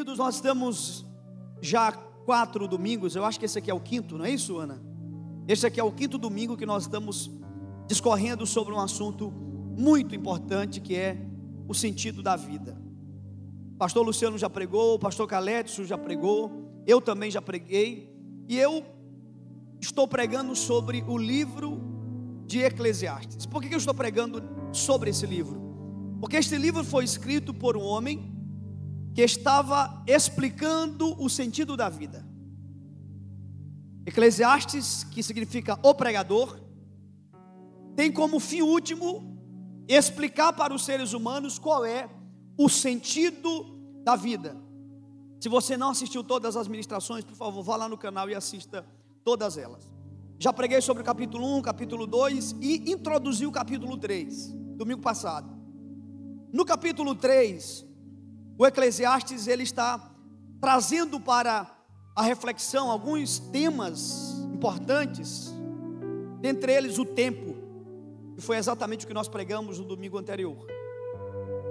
Queridos, nós estamos já quatro domingos, eu acho que esse aqui é o quinto, não é isso, Ana? Esse aqui é o quinto domingo que nós estamos discorrendo sobre um assunto muito importante que é o sentido da vida. Pastor Luciano já pregou, pastor Calétio já pregou, eu também já preguei, e eu estou pregando sobre o livro de Eclesiastes. Por que eu estou pregando sobre esse livro? Porque este livro foi escrito por um homem que estava explicando o sentido da vida. Eclesiastes, que significa o pregador, tem como fim último explicar para os seres humanos qual é o sentido da vida. Se você não assistiu todas as ministrações, por favor, vá lá no canal e assista todas elas. Já preguei sobre o capítulo 1, capítulo 2 e introduzi o capítulo 3, domingo passado. No capítulo 3, o Eclesiastes ele está trazendo para a reflexão alguns temas importantes, dentre eles o tempo, que foi exatamente o que nós pregamos no domingo anterior.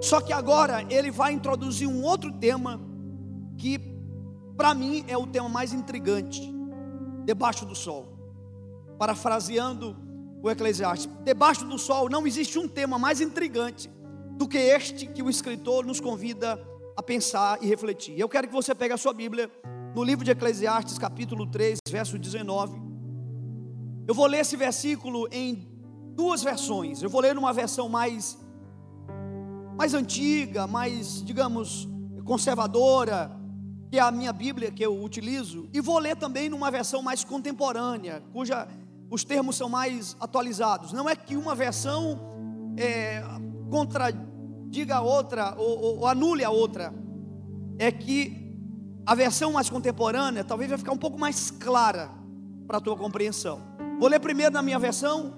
Só que agora ele vai introduzir um outro tema que para mim é o tema mais intrigante, debaixo do sol. Parafraseando o Eclesiastes, debaixo do sol não existe um tema mais intrigante do que este que o escritor nos convida a pensar e refletir. Eu quero que você pegue a sua Bíblia no livro de Eclesiastes, capítulo 3, verso 19. Eu vou ler esse versículo em duas versões. Eu vou ler numa versão mais mais antiga, mais, digamos, conservadora, que é a minha Bíblia que eu utilizo, e vou ler também numa versão mais contemporânea, cuja os termos são mais atualizados. Não é que uma versão é, contradiga a outra ou, ou, ou anule a outra, é que a versão mais contemporânea talvez vai ficar um pouco mais clara para a tua compreensão. Vou ler primeiro na minha versão,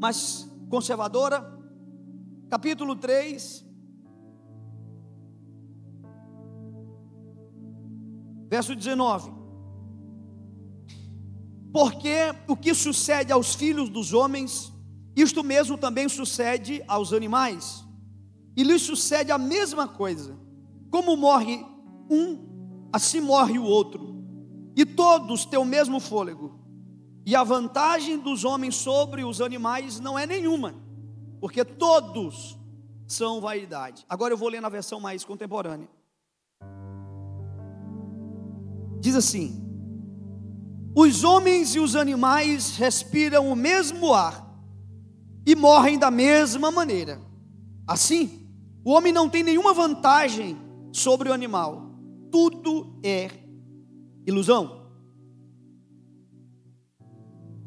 mais conservadora, capítulo 3, verso 19. Porque o que sucede aos filhos dos homens, isto mesmo também sucede aos animais, e lhes sucede a mesma coisa. Como morre um, assim morre o outro, e todos têm o mesmo fôlego. E a vantagem dos homens sobre os animais não é nenhuma, porque todos são vaidade. Agora eu vou ler na versão mais contemporânea. Diz assim: os homens e os animais respiram o mesmo ar e morrem da mesma maneira. Assim, o homem não tem nenhuma vantagem sobre o animal. Tudo é ilusão.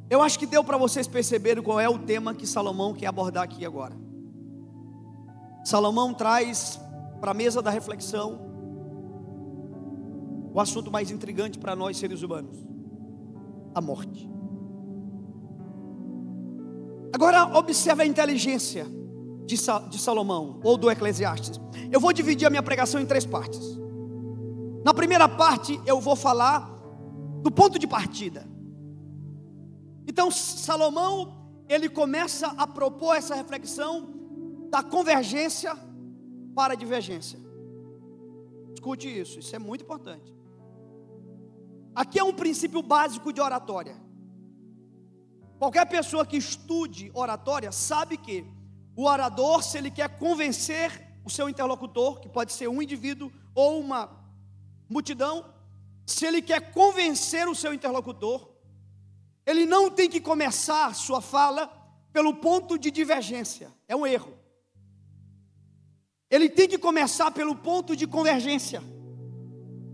Eu acho que deu para vocês perceberem qual é o tema que Salomão quer abordar aqui agora. Salomão traz para a mesa da reflexão o assunto mais intrigante para nós seres humanos a morte. Agora, observe a inteligência de, de Salomão, ou do Eclesiastes. Eu vou dividir a minha pregação em três partes. Na primeira parte, eu vou falar do ponto de partida. Então, Salomão, ele começa a propor essa reflexão da convergência para a divergência. Escute isso, isso é muito importante. Aqui é um princípio básico de oratória. Qualquer pessoa que estude oratória sabe que o orador, se ele quer convencer o seu interlocutor, que pode ser um indivíduo ou uma multidão, se ele quer convencer o seu interlocutor, ele não tem que começar sua fala pelo ponto de divergência, é um erro. Ele tem que começar pelo ponto de convergência,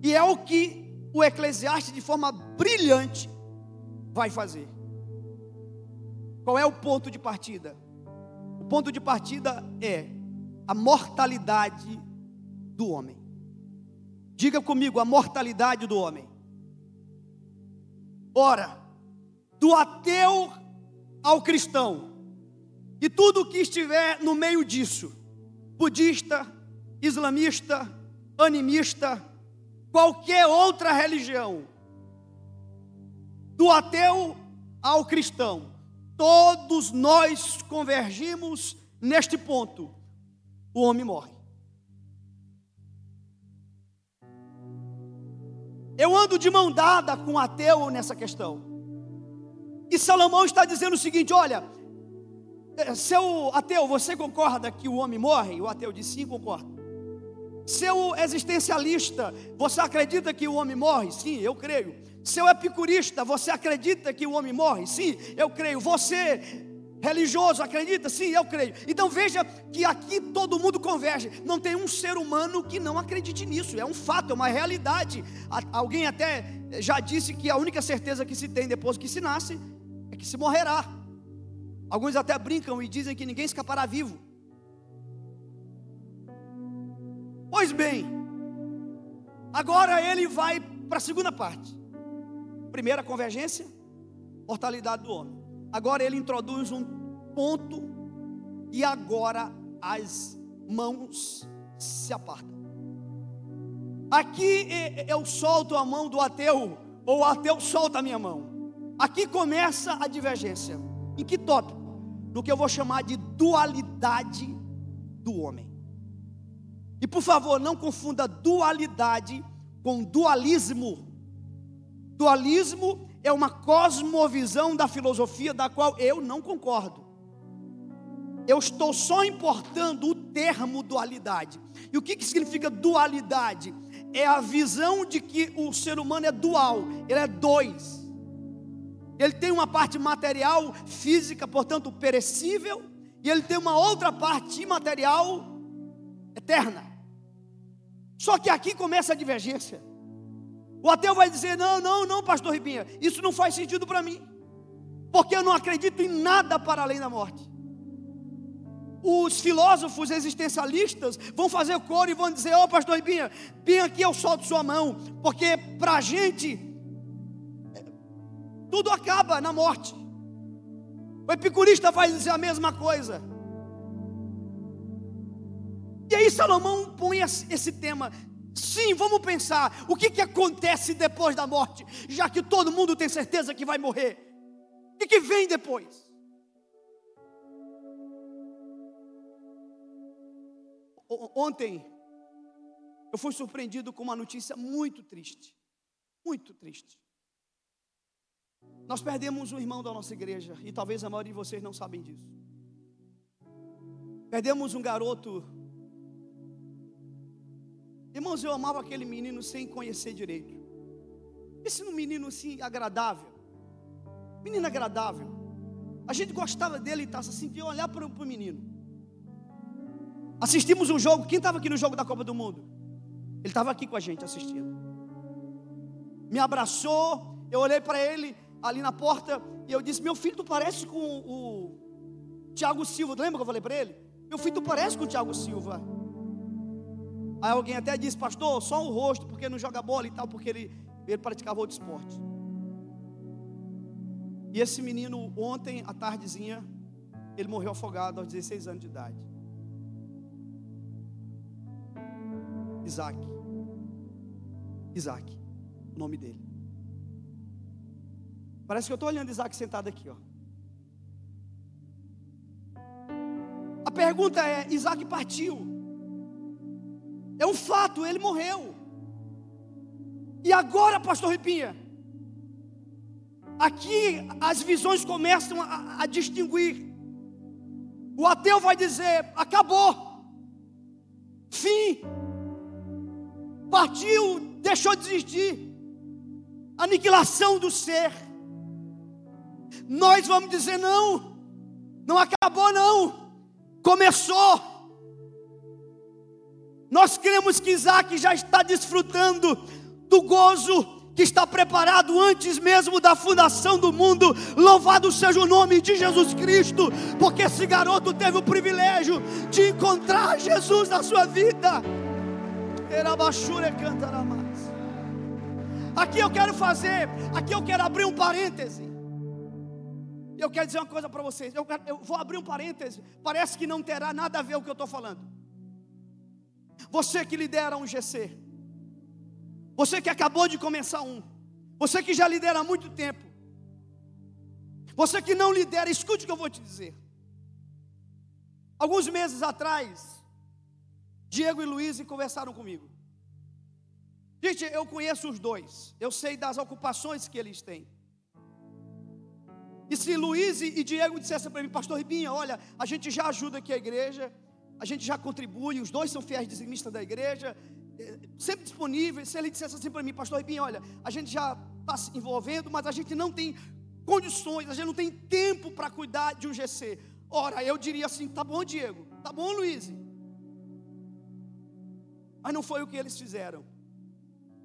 e é o que o Eclesiastes, de forma brilhante, vai fazer. Qual é o ponto de partida? Ponto de partida é a mortalidade do homem. Diga comigo, a mortalidade do homem. Ora, do ateu ao cristão, e tudo que estiver no meio disso, budista, islamista, animista, qualquer outra religião, do ateu ao cristão, todos nós convergimos neste ponto: o homem morre. Eu ando de mão dada com o ateu nessa questão. E Salomão está dizendo o seguinte: olha, eh, seu ateu, você concorda que o homem morre? O ateu diz sim, concordo. Seu existencialista, você acredita que o homem morre? Sim, eu creio. Seu epicurista, você acredita que o homem morre? Sim, eu creio. Você religioso, acredita? Sim, eu creio. Então veja que aqui todo mundo converge. Não tem um ser humano que não acredite nisso. É um fato, é uma realidade. Alguém até já disse que a única certeza que se tem depois que se nasce é que se morrerá. Alguns até brincam e dizem que ninguém escapará vivo. Pois bem, agora ele vai para a segunda parte. Primeira convergência, mortalidade do homem. Agora ele introduz um ponto e agora as mãos se apartam. Aqui eu solto a mão do ateu, ou o ateu solta a minha mão. Aqui começa a divergência. Em que tópico? No que eu vou chamar de dualidade do homem. E por favor, não confunda dualidade com dualismo. Dualismo é uma cosmovisão da filosofia da qual eu não concordo. Eu estou só importando o termo dualidade. E o que, que significa dualidade? É a visão de que o ser humano é dual, ele é dois. Ele tem uma parte material, física, portanto perecível, e ele tem uma outra parte imaterial, eterna. Só que aqui começa a divergência. O ateu vai dizer: não, não, não, pastor Ribinha, isso não faz sentido para mim, porque eu não acredito em nada para além da morte. Os filósofos existencialistas vão fazer coro e vão dizer: Ó, oh, pastor Ribinha, bem aqui eu solto sua mão, porque para a gente tudo acaba na morte. O epicurista vai dizer a mesma coisa. E aí Salomão põe esse tema Sim, vamos pensar o que, que acontece depois da morte, já que todo mundo tem certeza que vai morrer. O que, que vem depois? Ontem eu fui surpreendido com uma notícia muito triste, muito triste. Nós perdemos um irmão da nossa igreja e talvez a maioria de vocês não sabem disso. Perdemos um garoto Irmãos, eu amava aquele menino sem conhecer direito. Esse menino assim agradável. Menino agradável. A gente gostava dele tá, assim, de olhar para o menino. Assistimos um jogo. Quem estava aqui no jogo da Copa do Mundo? Ele estava aqui com a gente assistindo. Me abraçou. Eu olhei para ele ali na porta e eu disse: Meu filho, tu parece com o Tiago Silva. Lembra que eu falei para ele? Meu filho, tu parece com o Tiago Silva. Aí alguém até disse, pastor, só o rosto, porque não joga bola e tal, porque ele, ele praticava outro esporte. E esse menino, ontem, à tardezinha, ele morreu afogado aos 16 anos de idade. Isaac. Isaac, o nome dele. Parece que eu estou olhando Isaac sentado aqui, ó. A pergunta é: Isaac partiu. É um fato, ele morreu. E agora, pastor Ripinha, aqui as visões começam a, a distinguir. O ateu vai dizer: acabou, fim, partiu, deixou de existir, aniquilação do ser. Nós vamos dizer: não, não acabou, não, começou. Nós cremos que Isaac já está desfrutando do gozo que está preparado antes mesmo da fundação do mundo. Louvado seja o nome de Jesus Cristo, porque esse garoto teve o privilégio de encontrar Jesus na sua vida. Aqui eu quero fazer, aqui eu quero abrir um parêntese. Eu quero dizer uma coisa para vocês. Eu, quero, eu vou abrir um parêntese. Parece que não terá nada a ver o que eu estou falando. Você que lidera um GC. Você que acabou de começar um. Você que já lidera há muito tempo. Você que não lidera, escute o que eu vou te dizer. Alguns meses atrás, Diego e Luiz conversaram comigo. Gente, eu conheço os dois. Eu sei das ocupações que eles têm. E se Luiz e Diego dissessem para mim, Pastor Ribinha, olha, a gente já ajuda aqui a igreja, a gente já contribui, os dois são fiéis dizimistas da igreja, eh, sempre disponíveis. Se ele dissesse assim para mim, Pastor Ribinha, olha, a gente já está se envolvendo, mas a gente não tem condições, a gente não tem tempo para cuidar de um GC. Ora, eu diria assim: tá bom, Diego, tá bom, Luiz. Mas não foi o que eles fizeram.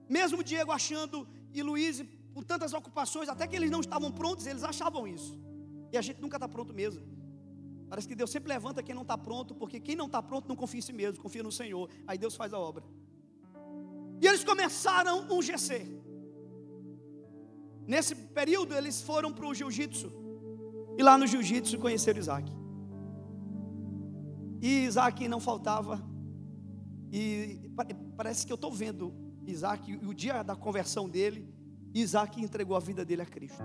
Mesmo Diego achando e Luiz com tantas ocupações, até que eles não estavam prontos, eles achavam isso. E a gente nunca está pronto mesmo. Parece que Deus sempre levanta quem não está pronto, porque quem não está pronto não confia em si mesmo, confia no Senhor. Aí Deus faz a obra. E eles começaram um GC. Nesse período eles foram para o jiu-jitsu. E lá no jiu-jitsu conheceram Isaac. E Isaac não faltava. E parece que eu estou vendo Isaac, o dia da conversão dele, Isaac entregou a vida dele a Cristo.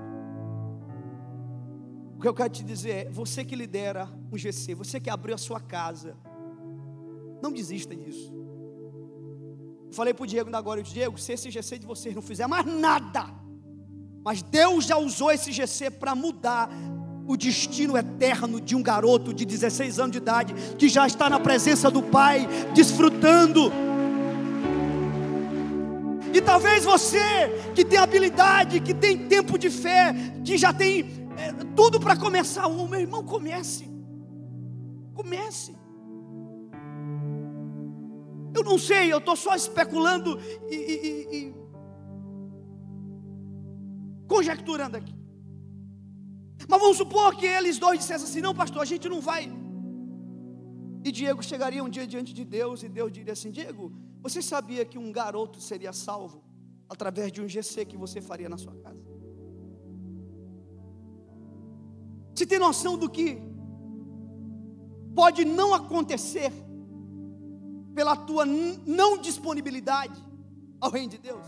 O que eu quero te dizer é: você que lidera um GC, você que abriu a sua casa, não desista disso. Falei para o Diego ainda agora, Diego, se esse GC de vocês não fizer mais nada, mas Deus já usou esse GC para mudar o destino eterno de um garoto de 16 anos de idade, que já está na presença do Pai, desfrutando. E talvez você que tem habilidade, que tem tempo de fé, que já tem é, tudo para começar um, meu irmão, comece. Comece. Eu não sei, eu estou só especulando e, e, e conjecturando aqui. Mas vamos supor que eles dois dissessem assim: não, pastor, a gente não vai. E Diego chegaria um dia diante de Deus e Deus diria assim: Diego, você sabia que um garoto seria salvo através de um GC que você faria na sua casa? Você tem noção do que pode não acontecer pela tua não disponibilidade ao reino de Deus?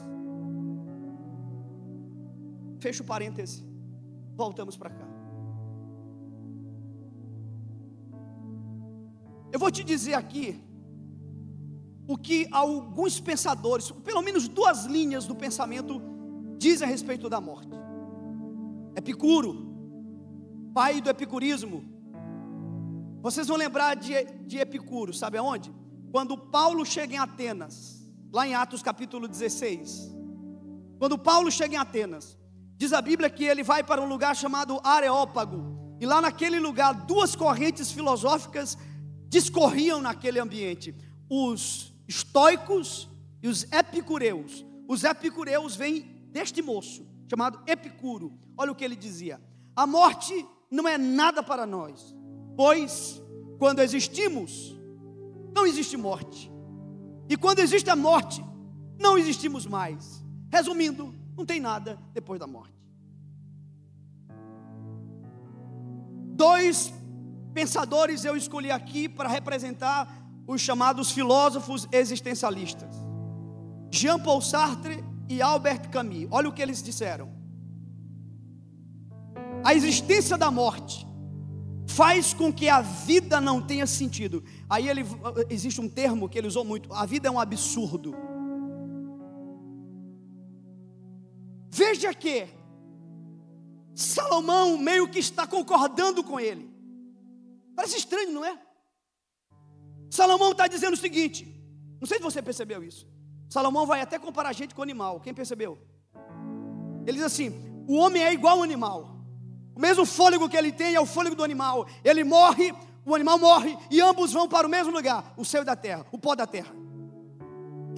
Fecha o parêntese. Voltamos para cá. Eu vou te dizer aqui o que alguns pensadores, pelo menos duas linhas do pensamento, dizem a respeito da morte. Epicuro, pai do epicurismo. Vocês vão lembrar de, de Epicuro, sabe aonde? Quando Paulo chega em Atenas, lá em Atos capítulo 16. Quando Paulo chega em Atenas, Diz a Bíblia que ele vai para um lugar chamado Areópago. E lá naquele lugar, duas correntes filosóficas discorriam naquele ambiente: os estoicos e os epicureus. Os epicureus vêm deste moço, chamado Epicuro. Olha o que ele dizia: A morte não é nada para nós, pois quando existimos, não existe morte. E quando existe a morte, não existimos mais. Resumindo, não tem nada depois da morte. Dois pensadores eu escolhi aqui para representar os chamados filósofos existencialistas: Jean Paul Sartre e Albert Camus. Olha o que eles disseram. A existência da morte faz com que a vida não tenha sentido. Aí ele, existe um termo que ele usou muito: a vida é um absurdo. Veja que Salomão meio que está concordando com ele. Parece estranho, não é? Salomão está dizendo o seguinte: não sei se você percebeu isso. Salomão vai até comparar a gente com animal. Quem percebeu? Ele diz assim: o homem é igual ao animal. O mesmo fôlego que ele tem é o fôlego do animal. Ele morre, o animal morre e ambos vão para o mesmo lugar, o céu da terra, o pó da terra.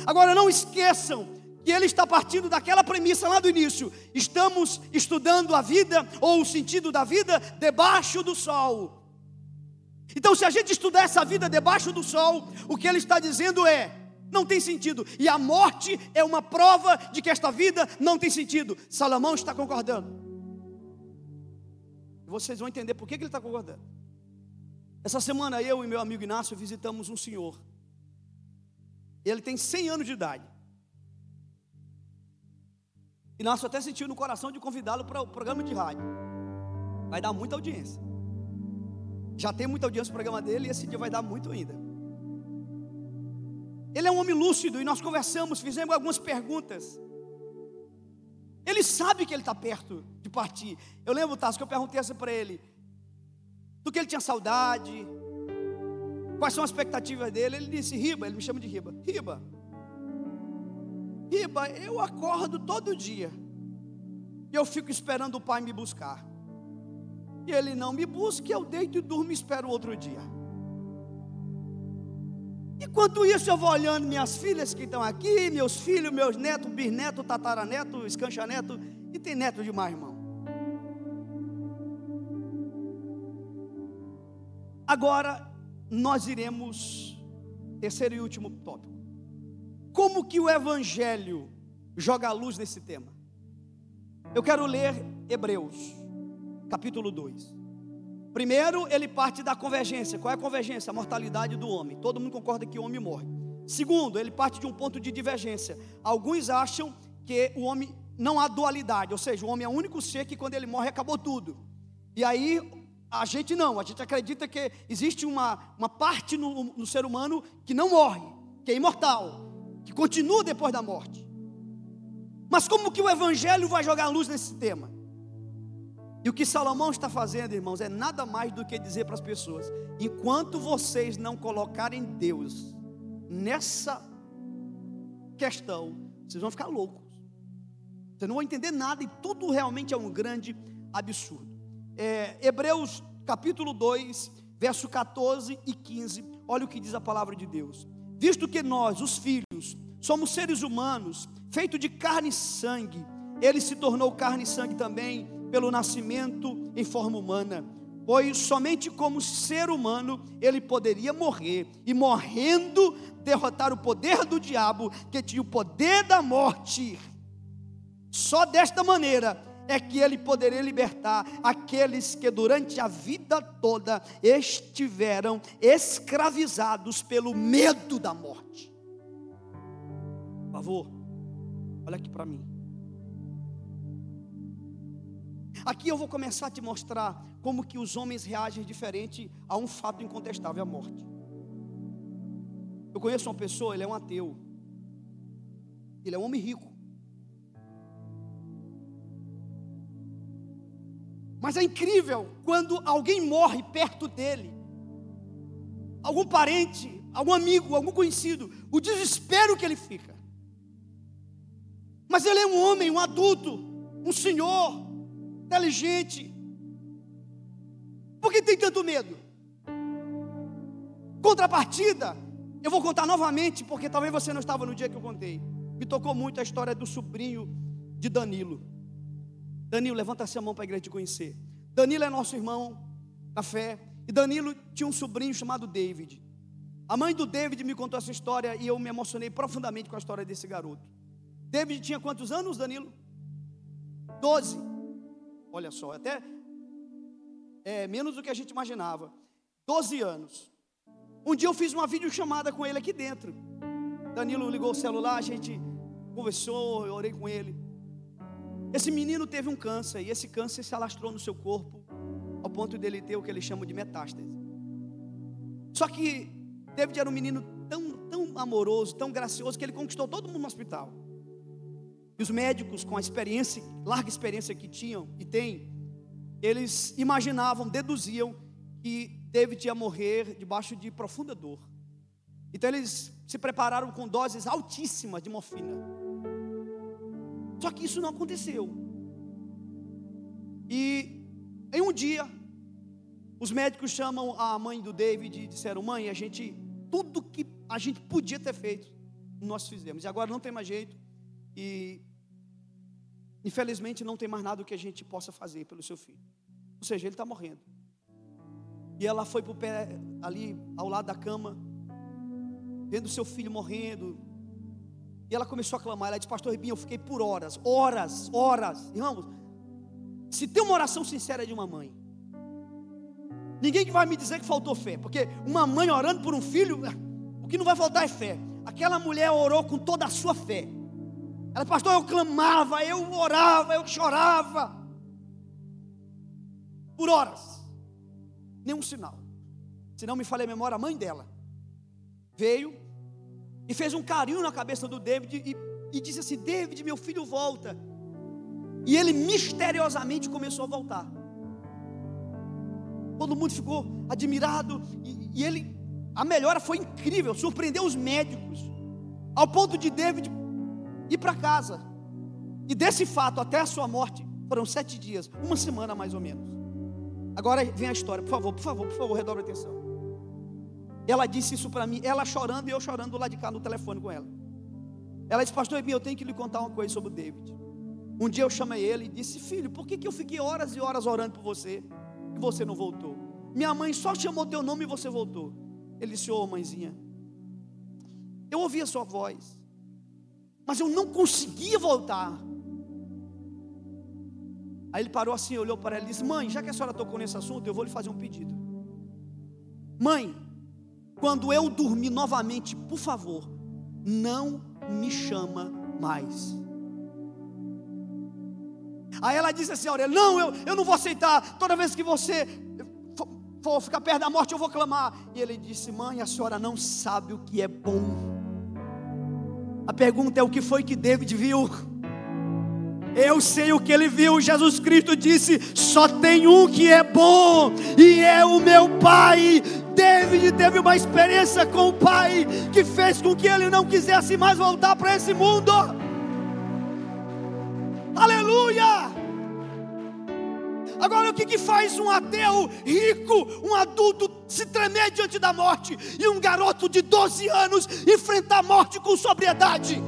Agora não esqueçam que ele está partindo daquela premissa lá do início. Estamos estudando a vida ou o sentido da vida debaixo do sol. Então, se a gente estudar essa vida debaixo do sol, o que ele está dizendo é: não tem sentido. E a morte é uma prova de que esta vida não tem sentido. Salomão está concordando. Vocês vão entender por que ele está concordando. Essa semana eu e meu amigo Inácio visitamos um senhor. Ele tem 100 anos de idade. Inácio até sentiu no coração de convidá-lo para o programa de rádio. Vai dar muita audiência. Já tem muita audiência no programa dele e esse dia vai dar muito ainda. Ele é um homem lúcido e nós conversamos, fizemos algumas perguntas. Ele sabe que ele está perto de partir. Eu lembro, Tasso, que eu perguntei assim para ele: do que ele tinha saudade, quais são as expectativas dele. Ele disse: Riba, ele me chama de Riba. Riba, Riba, eu acordo todo dia e eu fico esperando o pai me buscar. E ele não me busca, eu deito e durmo e espero outro dia. Enquanto isso, eu vou olhando minhas filhas que estão aqui, meus filhos, meus netos, bisneto, tataraneto, escanchaneto, e tem neto demais, irmão. Agora, nós iremos, terceiro e último tópico. Como que o Evangelho joga a luz nesse tema? Eu quero ler Hebreus, capítulo 2. Primeiro, ele parte da convergência. Qual é a convergência? A mortalidade do homem. Todo mundo concorda que o homem morre. Segundo, ele parte de um ponto de divergência. Alguns acham que o homem não há dualidade, ou seja, o homem é o único ser que quando ele morre acabou tudo. E aí a gente não, a gente acredita que existe uma, uma parte no, no ser humano que não morre, que é imortal, que continua depois da morte. Mas como que o Evangelho vai jogar luz nesse tema? E o que Salomão está fazendo, irmãos, é nada mais do que dizer para as pessoas: enquanto vocês não colocarem Deus nessa questão, vocês vão ficar loucos. Vocês não vão entender nada e tudo realmente é um grande absurdo. É, Hebreus capítulo 2, verso 14 e 15. Olha o que diz a palavra de Deus. Visto que nós, os filhos, somos seres humanos, feitos de carne e sangue, ele se tornou carne e sangue também pelo nascimento em forma humana, pois somente como ser humano ele poderia morrer, e morrendo derrotar o poder do diabo, que tinha o poder da morte. Só desta maneira é que ele poderia libertar aqueles que durante a vida toda estiveram escravizados pelo medo da morte. Por favor, olha aqui para mim. Aqui eu vou começar a te mostrar como que os homens reagem diferente a um fato incontestável, a morte. Eu conheço uma pessoa, ele é um ateu. Ele é um homem rico. Mas é incrível quando alguém morre perto dele. Algum parente, algum amigo, algum conhecido, o desespero que ele fica. Mas ele é um homem, um adulto, um senhor, inteligente. Por que tem tanto medo? Contrapartida, eu vou contar novamente, porque talvez você não estava no dia que eu contei. Me tocou muito a história do sobrinho de Danilo. Danilo, levanta essa mão para a igreja te conhecer. Danilo é nosso irmão na fé. E Danilo tinha um sobrinho chamado David. A mãe do David me contou essa história e eu me emocionei profundamente com a história desse garoto. David tinha quantos anos, Danilo? Doze. Olha só, até é, menos do que a gente imaginava. 12 anos. Um dia eu fiz uma videochamada com ele aqui dentro. Danilo ligou o celular, a gente conversou, eu orei com ele. Esse menino teve um câncer e esse câncer se alastrou no seu corpo ao ponto dele ter o que eles chamam de metástase. Só que David era um menino tão, tão amoroso, tão gracioso que ele conquistou todo mundo no hospital. E os médicos, com a experiência, larga experiência que tinham e têm, eles imaginavam, deduziam que David ia morrer debaixo de profunda dor. Então eles se prepararam com doses altíssimas de morfina. Só que isso não aconteceu. E em um dia, os médicos chamam a mãe do David e disseram: Mãe, a gente, tudo que a gente podia ter feito, nós fizemos. E agora não tem mais jeito. E infelizmente não tem mais nada que a gente possa fazer pelo seu filho. Ou seja, ele está morrendo. E ela foi para o pé ali ao lado da cama, vendo seu filho morrendo. E ela começou a clamar. Ela disse: Pastor Ribinho, eu fiquei por horas, horas, horas. Irmãos, se tem uma oração sincera de uma mãe, ninguém que vai me dizer que faltou fé, porque uma mãe orando por um filho, o que não vai faltar é fé. Aquela mulher orou com toda a sua fé. Ela, pastor, eu clamava, eu orava, eu chorava. Por horas. Nenhum sinal. Se não me falei a memória, a mãe dela veio, e fez um carinho na cabeça do David e, e disse assim: David, meu filho, volta. E ele misteriosamente começou a voltar. Todo mundo ficou admirado e, e ele, a melhora foi incrível, surpreendeu os médicos, ao ponto de David ir para casa. E desse fato até a sua morte foram sete dias, uma semana mais ou menos. Agora vem a história, por favor, por favor, por favor, redobre a atenção. Ela disse isso para mim, ela chorando e eu chorando lá de cá no telefone com ela. Ela disse, pastor eu tenho que lhe contar uma coisa sobre o David. Um dia eu chamei ele e disse, filho, por que, que eu fiquei horas e horas orando por você e você não voltou? Minha mãe só chamou teu nome e você voltou. Ele disse, ô oh, mãezinha, eu ouvi a sua voz, mas eu não conseguia voltar. Aí ele parou assim, olhou para ela e disse: Mãe, já que a senhora tocou nesse assunto, eu vou lhe fazer um pedido. Mãe, quando eu dormir novamente, por favor, não me chama mais. Aí ela disse assim: Aurélia, não, eu, eu não vou aceitar. Toda vez que você for ficar perto da morte, eu vou clamar. E ele disse: Mãe, a senhora não sabe o que é bom. A pergunta é: o que foi que David viu? Eu sei o que ele viu. Jesus Cristo disse: só tem um que é bom, e é o meu Pai. David teve uma experiência com o Pai que fez com que ele não quisesse mais voltar para esse mundo. Aleluia! Agora, o que, que faz um ateu rico, um adulto, se tremer diante da morte, e um garoto de 12 anos enfrentar a morte com sobriedade?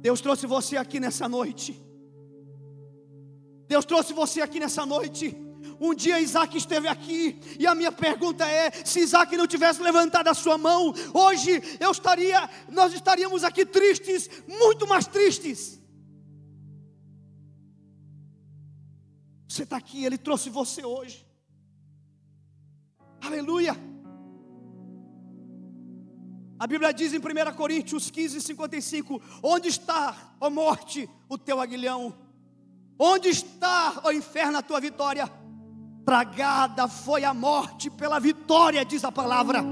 Deus trouxe você aqui nessa noite. Deus trouxe você aqui nessa noite. Um dia Isaac esteve aqui, e a minha pergunta é: se Isaac não tivesse levantado a sua mão, hoje eu estaria, nós estaríamos aqui tristes, muito mais tristes. Você está aqui, Ele trouxe você hoje. Aleluia. A Bíblia diz em 1 Coríntios 15, 55: Onde está, ó morte, o teu aguilhão? Onde está, ó inferno, a tua vitória? Tragada foi a morte pela vitória, diz a palavra.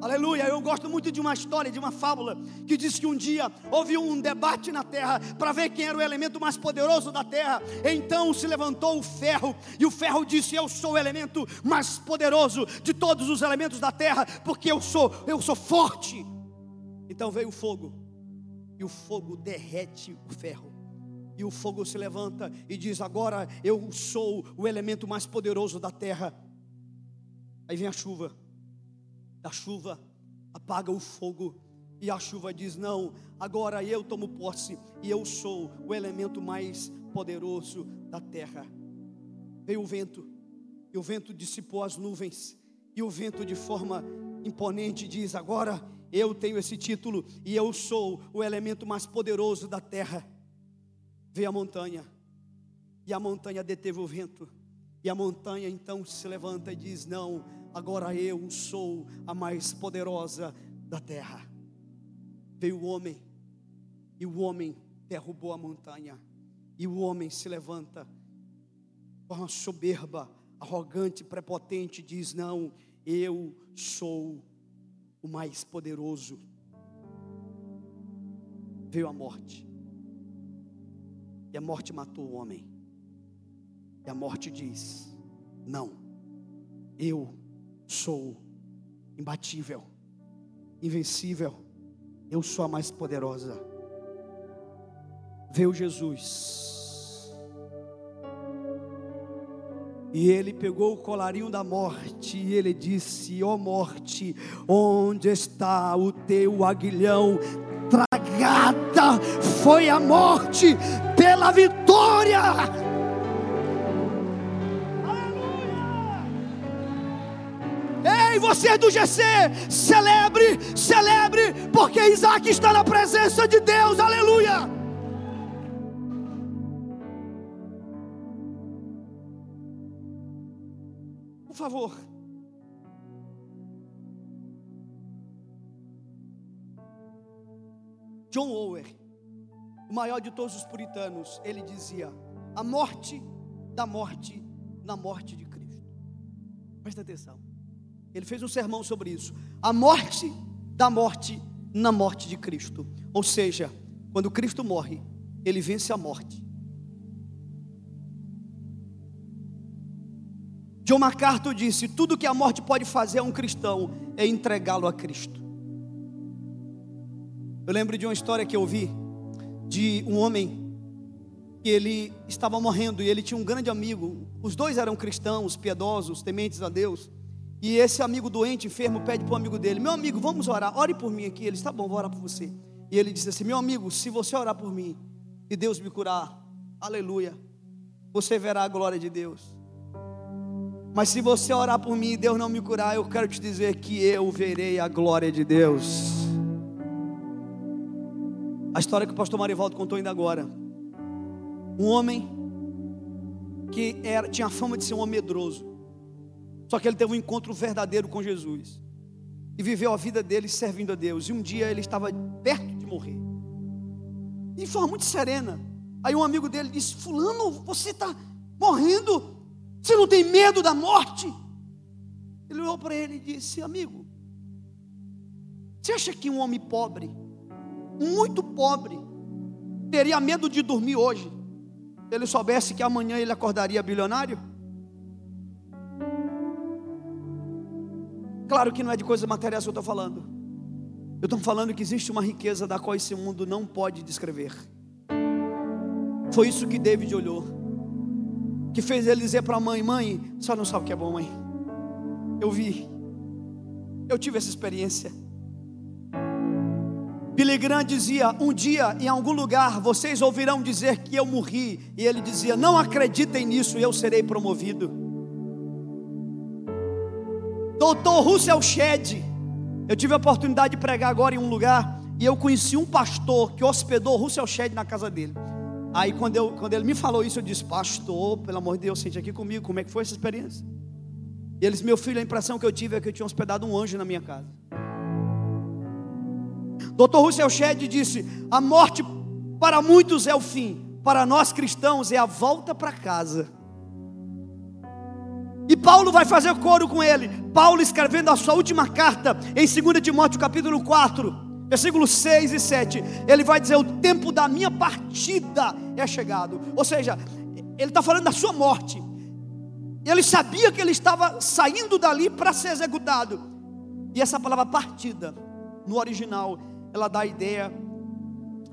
Aleluia, eu gosto muito de uma história, de uma fábula, que diz que um dia houve um debate na terra para ver quem era o elemento mais poderoso da terra. Então se levantou o ferro, e o ferro disse: Eu sou o elemento mais poderoso de todos os elementos da terra, porque eu sou, eu sou forte. Então veio o fogo, e o fogo derrete o ferro. E o fogo se levanta e diz: Agora eu sou o elemento mais poderoso da terra. Aí vem a chuva da chuva apaga o fogo e a chuva diz: Não, agora eu tomo posse e eu sou o elemento mais poderoso da terra. Veio o vento, e o vento dissipou as nuvens, e o vento, de forma imponente, diz: Agora eu tenho esse título e eu sou o elemento mais poderoso da terra. Veio a montanha, e a montanha deteve o vento, e a montanha então se levanta e diz: Não, agora eu sou a mais poderosa da terra. Veio o homem, e o homem derrubou a montanha, e o homem se levanta, de forma soberba, arrogante, prepotente, diz: Não, eu sou o mais poderoso. Veio a morte, e a morte matou o homem, e a morte diz: Não, eu sou imbatível, invencível, eu sou a mais poderosa. Veio Jesus, e ele pegou o colarinho da morte, e ele disse: Ó oh morte, onde está o teu aguilhão? Tragada foi a morte pela vitória você é do GC, celebre, celebre, porque Isaac está na presença de Deus, aleluia. Por favor. John Ower, o maior de todos os puritanos, ele dizia: a morte da morte na morte de Cristo. Presta atenção. Ele fez um sermão sobre isso. A morte da morte na morte de Cristo. Ou seja, quando Cristo morre, ele vence a morte. John MacArthur disse: tudo que a morte pode fazer a um cristão é entregá-lo a Cristo. Eu lembro de uma história que eu vi de um homem que ele estava morrendo e ele tinha um grande amigo. Os dois eram cristãos, piedosos, tementes a Deus. E esse amigo doente, enfermo, pede para o amigo dele: Meu amigo, vamos orar, ore por mim aqui. Ele está bom, vou orar por você. E ele disse assim: Meu amigo, se você orar por mim e Deus me curar, aleluia, você verá a glória de Deus. Mas se você orar por mim e Deus não me curar, eu quero te dizer que eu verei a glória de Deus. A história que o pastor Marivaldo contou ainda agora. Um homem que era, tinha a fama de ser um homem medroso. Só que ele teve um encontro verdadeiro com Jesus. E viveu a vida dele servindo a Deus. E um dia ele estava perto de morrer. E de forma muito serena. Aí um amigo dele disse: Fulano, você está morrendo. Você não tem medo da morte? Ele olhou para ele e disse: Amigo, você acha que um homem pobre, muito pobre, teria medo de dormir hoje? Se ele soubesse que amanhã ele acordaria bilionário? Claro que não é de coisas materiais que eu estou falando. Eu estou falando que existe uma riqueza da qual esse mundo não pode descrever. Foi isso que David olhou que fez ele dizer para a mãe: Mãe, só não sabe o que é bom, mãe. Eu vi, eu tive essa experiência. Billy Graham dizia: Um dia em algum lugar vocês ouvirão dizer que eu morri. E ele dizia: Não acreditem nisso, eu serei promovido. Doutor Russell Shedd, eu tive a oportunidade de pregar agora em um lugar e eu conheci um pastor que hospedou Russell Shedd na casa dele. Aí quando, eu, quando ele me falou isso, eu disse, pastor, pelo amor de Deus, sente aqui comigo, como é que foi essa experiência? E eles, meu filho, a impressão que eu tive é que eu tinha hospedado um anjo na minha casa. Dr. Russell Shedd disse: a morte para muitos é o fim, para nós cristãos é a volta para casa. E Paulo vai fazer coro com ele. Paulo escrevendo a sua última carta em 2 Timóteo capítulo 4, versículos 6 e 7, ele vai dizer: O tempo da minha partida é chegado. Ou seja, ele está falando da sua morte. Ele sabia que ele estava saindo dali para ser executado. E essa palavra partida, no original, ela dá a ideia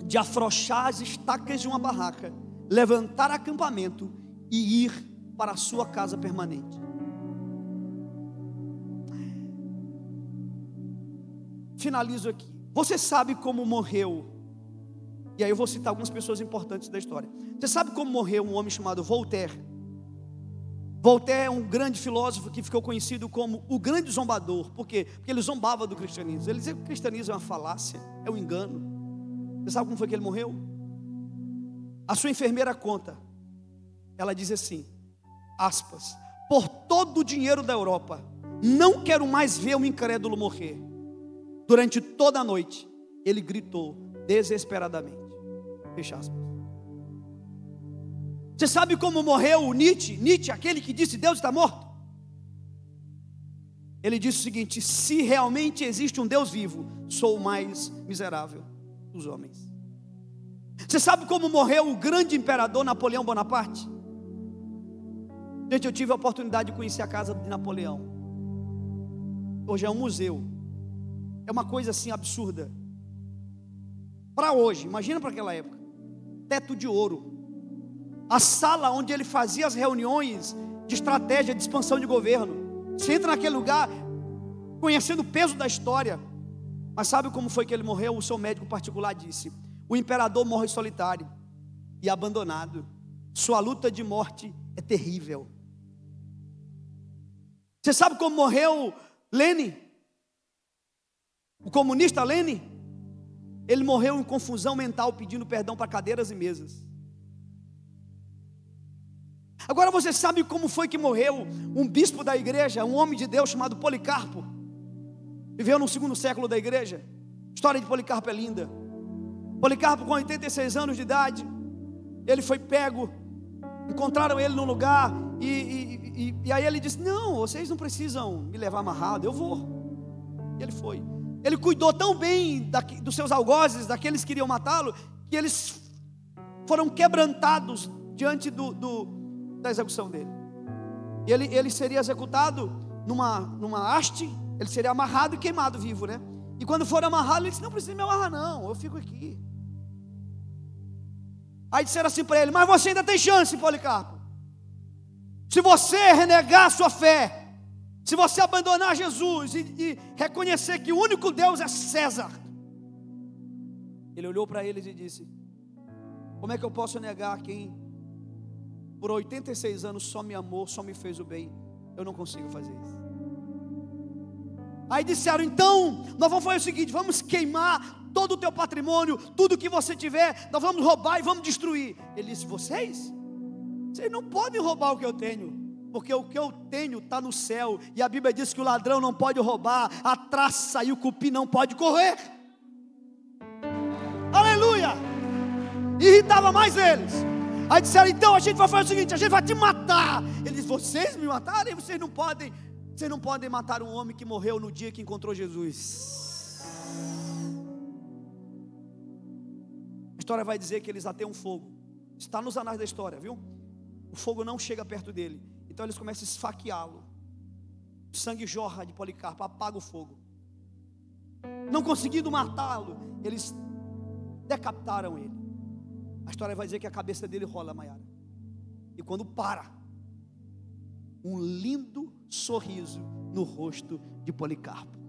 de afrouxar as estacas de uma barraca, levantar acampamento e ir para a sua casa permanente. Finalizo aqui. Você sabe como morreu? E aí eu vou citar algumas pessoas importantes da história. Você sabe como morreu um homem chamado Voltaire? Voltaire é um grande filósofo que ficou conhecido como o grande zombador. Por quê? Porque ele zombava do cristianismo. Ele dizia que o cristianismo é uma falácia, é um engano. Você sabe como foi que ele morreu? A sua enfermeira conta. Ela diz assim: aspas, por todo o dinheiro da Europa, não quero mais ver um incrédulo morrer. Durante toda a noite, ele gritou desesperadamente. Fecha aspas. Você sabe como morreu Nietzsche? Nietzsche, aquele que disse Deus está morto? Ele disse o seguinte: se realmente existe um Deus vivo, sou o mais miserável dos homens. Você sabe como morreu o grande imperador Napoleão Bonaparte? Gente, eu tive a oportunidade de conhecer a casa de Napoleão. Hoje é um museu. É uma coisa assim absurda. Para hoje, imagina para aquela época. Teto de ouro. A sala onde ele fazia as reuniões de estratégia de expansão de governo. Você entra naquele lugar conhecendo o peso da história. Mas sabe como foi que ele morreu? O seu médico particular disse: O imperador morre solitário e abandonado. Sua luta de morte é terrível. Você sabe como morreu Lenin? O comunista Lenin, ele morreu em confusão mental pedindo perdão para cadeiras e mesas. Agora você sabe como foi que morreu um bispo da igreja, um homem de Deus chamado Policarpo. Viveu no segundo século da igreja. A história de Policarpo é linda. Policarpo, com 86 anos de idade, ele foi pego. Encontraram ele num lugar E, e, e, aí ele disse: Não, vocês não precisam me levar amarrado, eu vou. E ele foi. Ele cuidou tão bem daqui, dos seus algozes, daqueles que iriam matá-lo, que eles foram quebrantados diante do, do, da execução dele. Ele, ele seria executado numa, numa haste, ele seria amarrado e queimado vivo, né? E quando for amarrado, ele disse: Não precisa me amarrar, não, eu fico aqui. Aí disseram assim para ele: Mas você ainda tem chance, Policarpo. Se você renegar a sua fé, se você abandonar Jesus e, e reconhecer que o único Deus é César, ele olhou para eles e disse: Como é que eu posso negar quem por 86 anos só me amou, só me fez o bem? Eu não consigo fazer isso. Aí disseram: Então, nós vamos fazer o seguinte: vamos queimar todo o teu patrimônio, tudo que você tiver, nós vamos roubar e vamos destruir. Ele disse: Vocês? Vocês não podem roubar o que eu tenho. Porque o que eu tenho está no céu, e a Bíblia diz que o ladrão não pode roubar, a traça e o cupim não pode correr. Aleluia! Irritava mais eles. Aí disseram: então a gente vai fazer o seguinte: a gente vai te matar. Eles, vocês me matarem, vocês não podem, vocês não podem matar um homem que morreu no dia que encontrou Jesus. A história vai dizer que eles até um fogo. Está nos anais da história, viu? O fogo não chega perto dele. Então eles começam a esfaqueá-lo. O sangue jorra de Policarpo, apaga o fogo. Não conseguindo matá-lo, eles decapitaram ele. A história vai dizer que a cabeça dele rola, Maiara. E quando para, um lindo sorriso no rosto de Policarpo.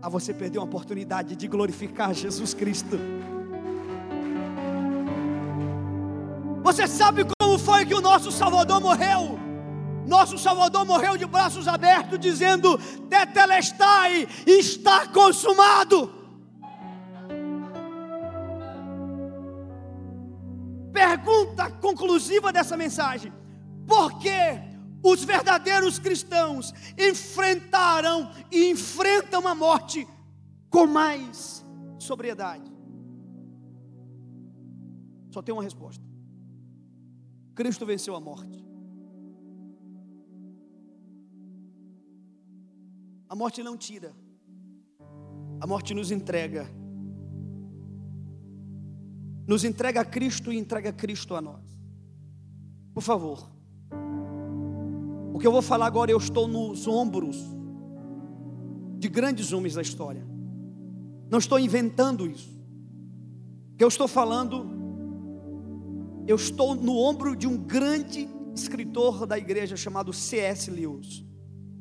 Ah, você perdeu a oportunidade de glorificar Jesus Cristo. Você sabe como foi que o nosso Salvador morreu? Nosso Salvador morreu de braços abertos, dizendo: Tetelestai, está consumado. Pergunta conclusiva dessa mensagem: por que os verdadeiros cristãos enfrentaram e enfrentam a morte com mais sobriedade? Só tem uma resposta. Cristo venceu a morte. A morte não tira, a morte nos entrega. Nos entrega a Cristo e entrega Cristo a nós. Por favor, o que eu vou falar agora, eu estou nos ombros de grandes homens da história. Não estou inventando isso. O que eu estou falando eu estou no ombro de um grande escritor da igreja chamado C.S. Lewis.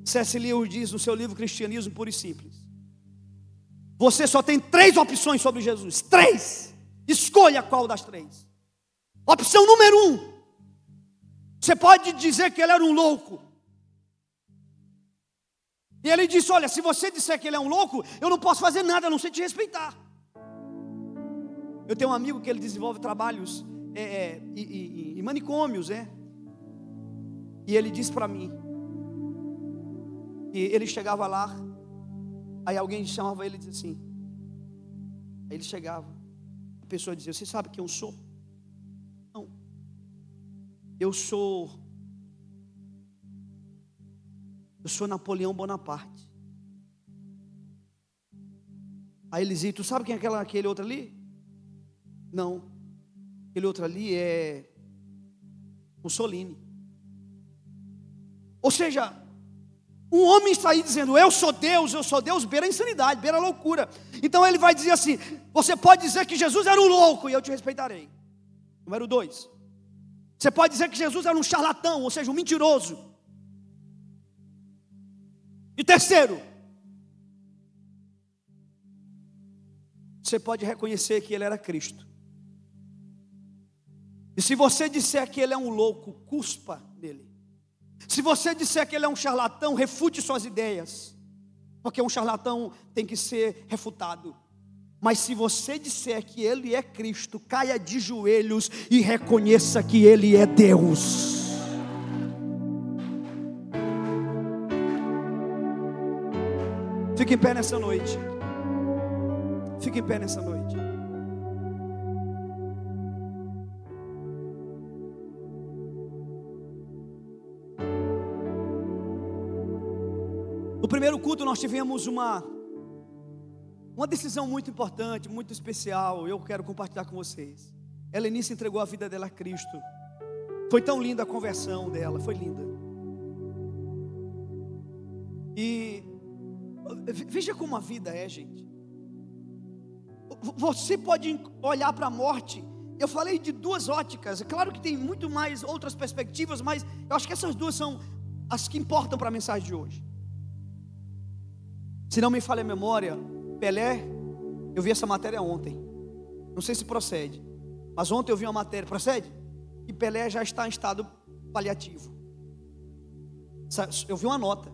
C.S. Lewis diz no seu livro Cristianismo Puro e Simples: Você só tem três opções sobre Jesus. Três. Escolha qual das três. Opção número um: Você pode dizer que ele era um louco. E ele disse: Olha, se você disser que ele é um louco, eu não posso fazer nada a não ser te respeitar. Eu tenho um amigo que ele desenvolve trabalhos é, é, e, e, e manicômios, é. E ele disse para mim, e ele chegava lá, aí alguém chamava ele e dizia assim, aí ele chegava, a pessoa dizia, você sabe quem eu sou? Não, eu sou, eu sou Napoleão Bonaparte. Aí ele dizia, tu sabe quem é aquela, aquele outro ali? Não. Aquele outro ali é Mussolini. Ou seja, um homem está aí dizendo, eu sou Deus, eu sou Deus, beira a insanidade, beira a loucura. Então ele vai dizer assim: você pode dizer que Jesus era um louco e eu te respeitarei. Número dois. Você pode dizer que Jesus era um charlatão, ou seja, um mentiroso. E terceiro, você pode reconhecer que ele era Cristo. E se você disser que ele é um louco, cuspa nele. Se você disser que ele é um charlatão, refute suas ideias. Porque um charlatão tem que ser refutado. Mas se você disser que ele é Cristo, caia de joelhos e reconheça que ele é Deus. Fique em pé nessa noite. Fique em pé nessa noite. Primeiro culto nós tivemos uma uma decisão muito importante, muito especial. Eu quero compartilhar com vocês. Helenice entregou a vida dela a Cristo. Foi tão linda a conversão dela, foi linda. E veja como a vida é, gente. Você pode olhar para a morte. Eu falei de duas óticas. É claro que tem muito mais outras perspectivas, mas eu acho que essas duas são as que importam para a mensagem de hoje. Se não me falha a memória, Pelé, eu vi essa matéria ontem. Não sei se procede, mas ontem eu vi uma matéria, procede? Que Pelé já está em estado paliativo. Eu vi uma nota.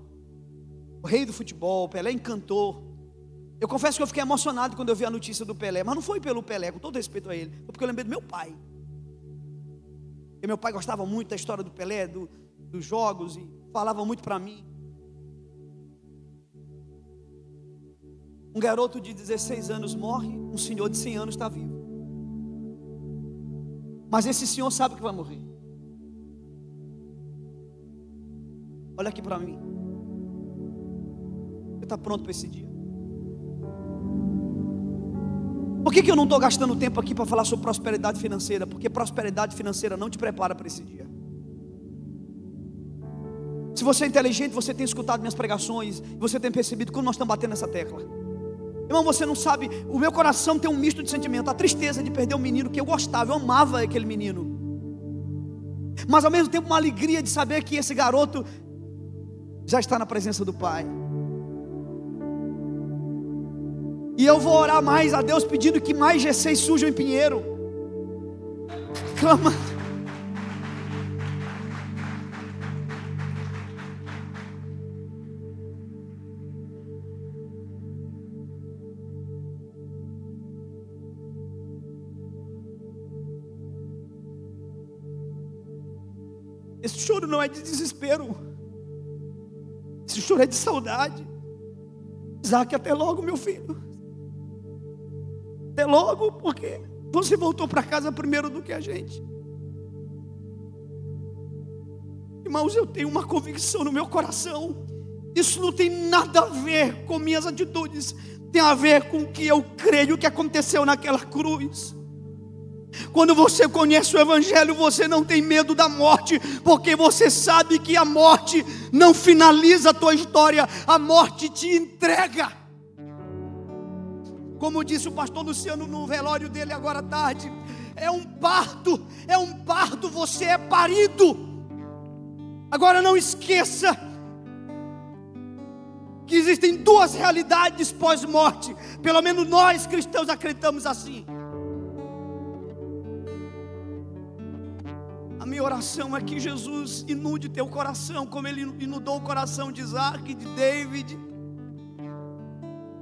O rei do futebol, Pelé encantou. Eu confesso que eu fiquei emocionado quando eu vi a notícia do Pelé, mas não foi pelo Pelé, com todo respeito a ele, foi porque eu lembrei do meu pai. E meu pai gostava muito da história do Pelé, do, dos jogos, e falava muito para mim. Um garoto de 16 anos morre, um senhor de 100 anos está vivo. Mas esse senhor sabe que vai morrer. Olha aqui para mim. Você está pronto para esse dia? Por que, que eu não estou gastando tempo aqui para falar sobre prosperidade financeira? Porque prosperidade financeira não te prepara para esse dia. Se você é inteligente, você tem escutado minhas pregações, você tem percebido como nós estamos batendo nessa tecla. Irmão, você não sabe, o meu coração tem um misto de sentimento, a tristeza de perder um menino que eu gostava, eu amava aquele menino. Mas ao mesmo tempo uma alegria de saber que esse garoto já está na presença do Pai. E eu vou orar mais a Deus pedindo que mais G6 surjam em Pinheiro. Clama. Choro não é de desespero. Esse choro é de saudade. Isaac, até logo, meu filho. Até logo, porque você voltou para casa primeiro do que a gente. Irmãos, eu tenho uma convicção no meu coração. Isso não tem nada a ver com minhas atitudes, tem a ver com o que eu creio que aconteceu naquela cruz. Quando você conhece o Evangelho, você não tem medo da morte, porque você sabe que a morte não finaliza a tua história, a morte te entrega. Como disse o pastor Luciano no velório dele agora à tarde, é um parto, é um parto, você é parido. Agora não esqueça que existem duas realidades pós-morte, pelo menos nós cristãos acreditamos assim. Minha oração é que Jesus inude teu coração, como Ele inundou o coração de Isaac, de David.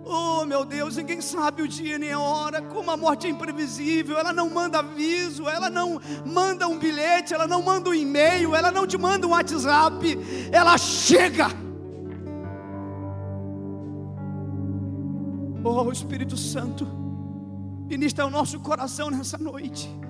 Oh meu Deus, ninguém sabe o dia nem a hora, como a morte é imprevisível, ela não manda aviso, ela não manda um bilhete, ela não manda um e-mail, ela não te manda um WhatsApp, ela chega. Oh Espírito Santo, ministra o nosso coração nessa noite.